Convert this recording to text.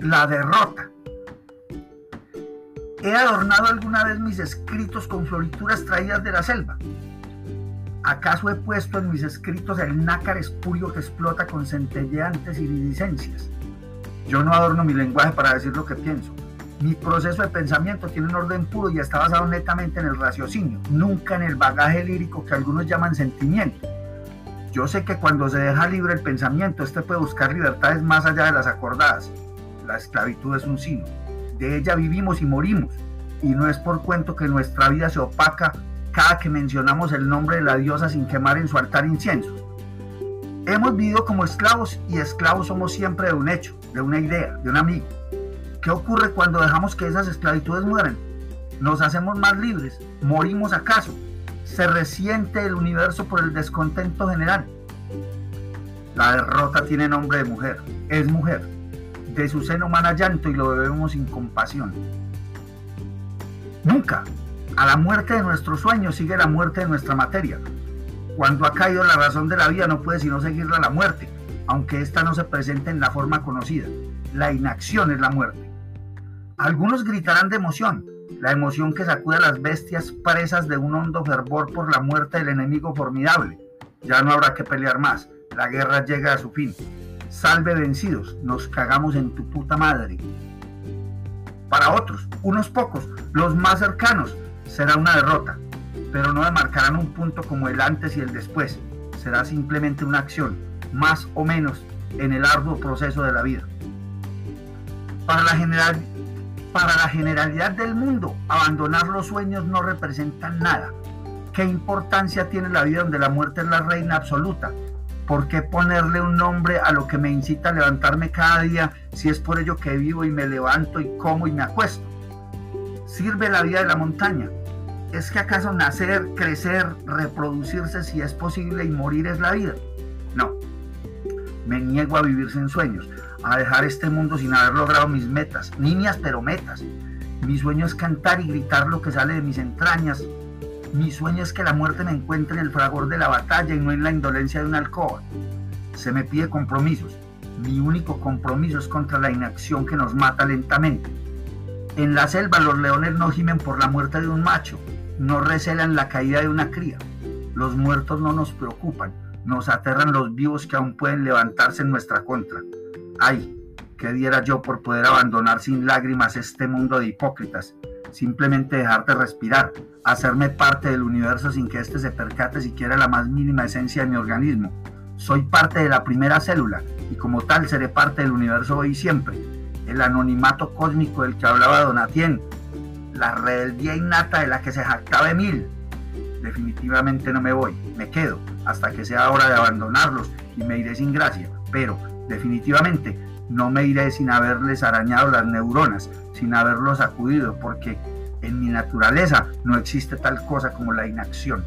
La derrota. ¿He adornado alguna vez mis escritos con florituras traídas de la selva? ¿Acaso he puesto en mis escritos el nácar espurio que explota con centelleantes iridiscencias? Yo no adorno mi lenguaje para decir lo que pienso. Mi proceso de pensamiento tiene un orden puro y está basado netamente en el raciocinio, nunca en el bagaje lírico que algunos llaman sentimiento. Yo sé que cuando se deja libre el pensamiento, este puede buscar libertades más allá de las acordadas. La esclavitud es un signo de ella vivimos y morimos. Y no es por cuento que nuestra vida se opaca cada que mencionamos el nombre de la diosa sin quemar en su altar incienso. Hemos vivido como esclavos y esclavos somos siempre de un hecho, de una idea, de un amigo. ¿Qué ocurre cuando dejamos que esas esclavitudes mueran? ¿Nos hacemos más libres? ¿Morimos acaso? ¿Se resiente el universo por el descontento general? La derrota tiene nombre de mujer, es mujer de su seno mana llanto y lo bebemos sin compasión. Nunca. A la muerte de nuestros sueños sigue la muerte de nuestra materia. Cuando ha caído la razón de la vida no puede sino seguirla la muerte, aunque ésta no se presente en la forma conocida. La inacción es la muerte. Algunos gritarán de emoción, la emoción que sacude a las bestias presas de un hondo fervor por la muerte del enemigo formidable. Ya no habrá que pelear más, la guerra llega a su fin salve vencidos, nos cagamos en tu puta madre. Para otros, unos pocos, los más cercanos, será una derrota, pero no demarcarán un punto como el antes y el después, será simplemente una acción, más o menos, en el arduo proceso de la vida. Para la, general, para la generalidad del mundo, abandonar los sueños no representa nada. ¿Qué importancia tiene la vida donde la muerte es la reina absoluta? ¿Por qué ponerle un nombre a lo que me incita a levantarme cada día si es por ello que vivo y me levanto y como y me acuesto? ¿Sirve la vida de la montaña? ¿Es que acaso nacer, crecer, reproducirse si es posible y morir es la vida? No. Me niego a vivir sin sueños, a dejar este mundo sin haber logrado mis metas, niñas pero metas. Mi sueño es cantar y gritar lo que sale de mis entrañas, mi sueño es que la muerte me encuentre en el fragor de la batalla y no en la indolencia de una alcoba. Se me pide compromisos. Mi único compromiso es contra la inacción que nos mata lentamente. En la selva los leones no gimen por la muerte de un macho, no recelan la caída de una cría. Los muertos no nos preocupan, nos aterran los vivos que aún pueden levantarse en nuestra contra. Ay, ¿qué diera yo por poder abandonar sin lágrimas este mundo de hipócritas simplemente dejarte respirar, hacerme parte del universo sin que éste se percate siquiera la más mínima esencia de mi organismo. Soy parte de la primera célula y como tal seré parte del universo hoy y siempre. El anonimato cósmico del que hablaba Donatien, la rebeldía innata de la que se jactaba Emil. Definitivamente no me voy, me quedo hasta que sea hora de abandonarlos y me iré sin gracia, pero definitivamente no me iré sin haberles arañado las neuronas, sin haberlos sacudido, porque en mi naturaleza no existe tal cosa como la inacción.